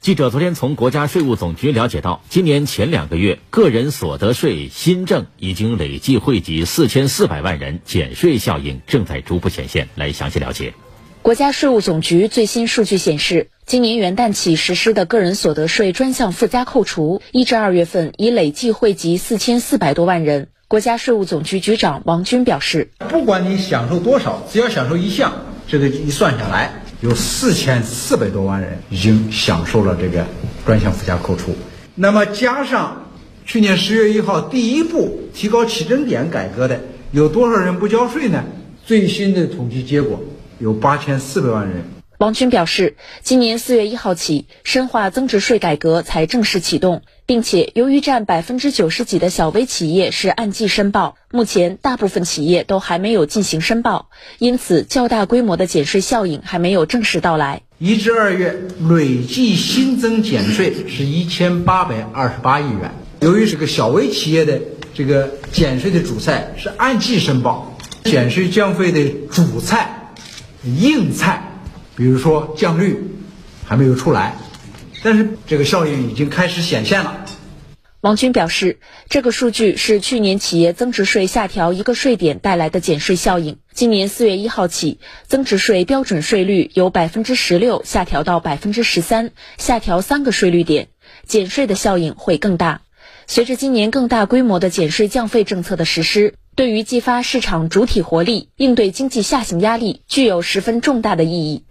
记者昨天从国家税务总局了解到，今年前两个月个人所得税新政已经累计惠及四千四百万人，减税效应正在逐步显现。来详细了解。国家税务总局最新数据显示，今年元旦起实施的个人所得税专项附加扣除，一至二月份已累计惠及四千四百多万人。国家税务总局局长王军表示，不管你享受多少，只要享受一项，这个一算下来，有四千四百多万人已经享受了这个专项附加扣除。那么加上去年十月一号第一步提高起征点改革的，有多少人不交税呢？最新的统计结果。有八千四百万人。王军表示，今年四月一号起，深化增值税改革才正式启动，并且由于占百分之九十几的小微企业是按季申报，目前大部分企业都还没有进行申报，因此较大规模的减税效应还没有正式到来。一至二月累计新增减税是一千八百二十八亿元。由于这个小微企业的这个减税的主菜是按季申报，减税降费的主菜。硬菜，比如说降率还没有出来，但是这个效应已经开始显现了。王军表示，这个数据是去年企业增值税下调一个税点带来的减税效应。今年四月一号起，增值税标准税率由百分之十六下调到百分之十三，下调三个税率点，减税的效应会更大。随着今年更大规模的减税降费政策的实施。对于激发市场主体活力、应对经济下行压力，具有十分重大的意义。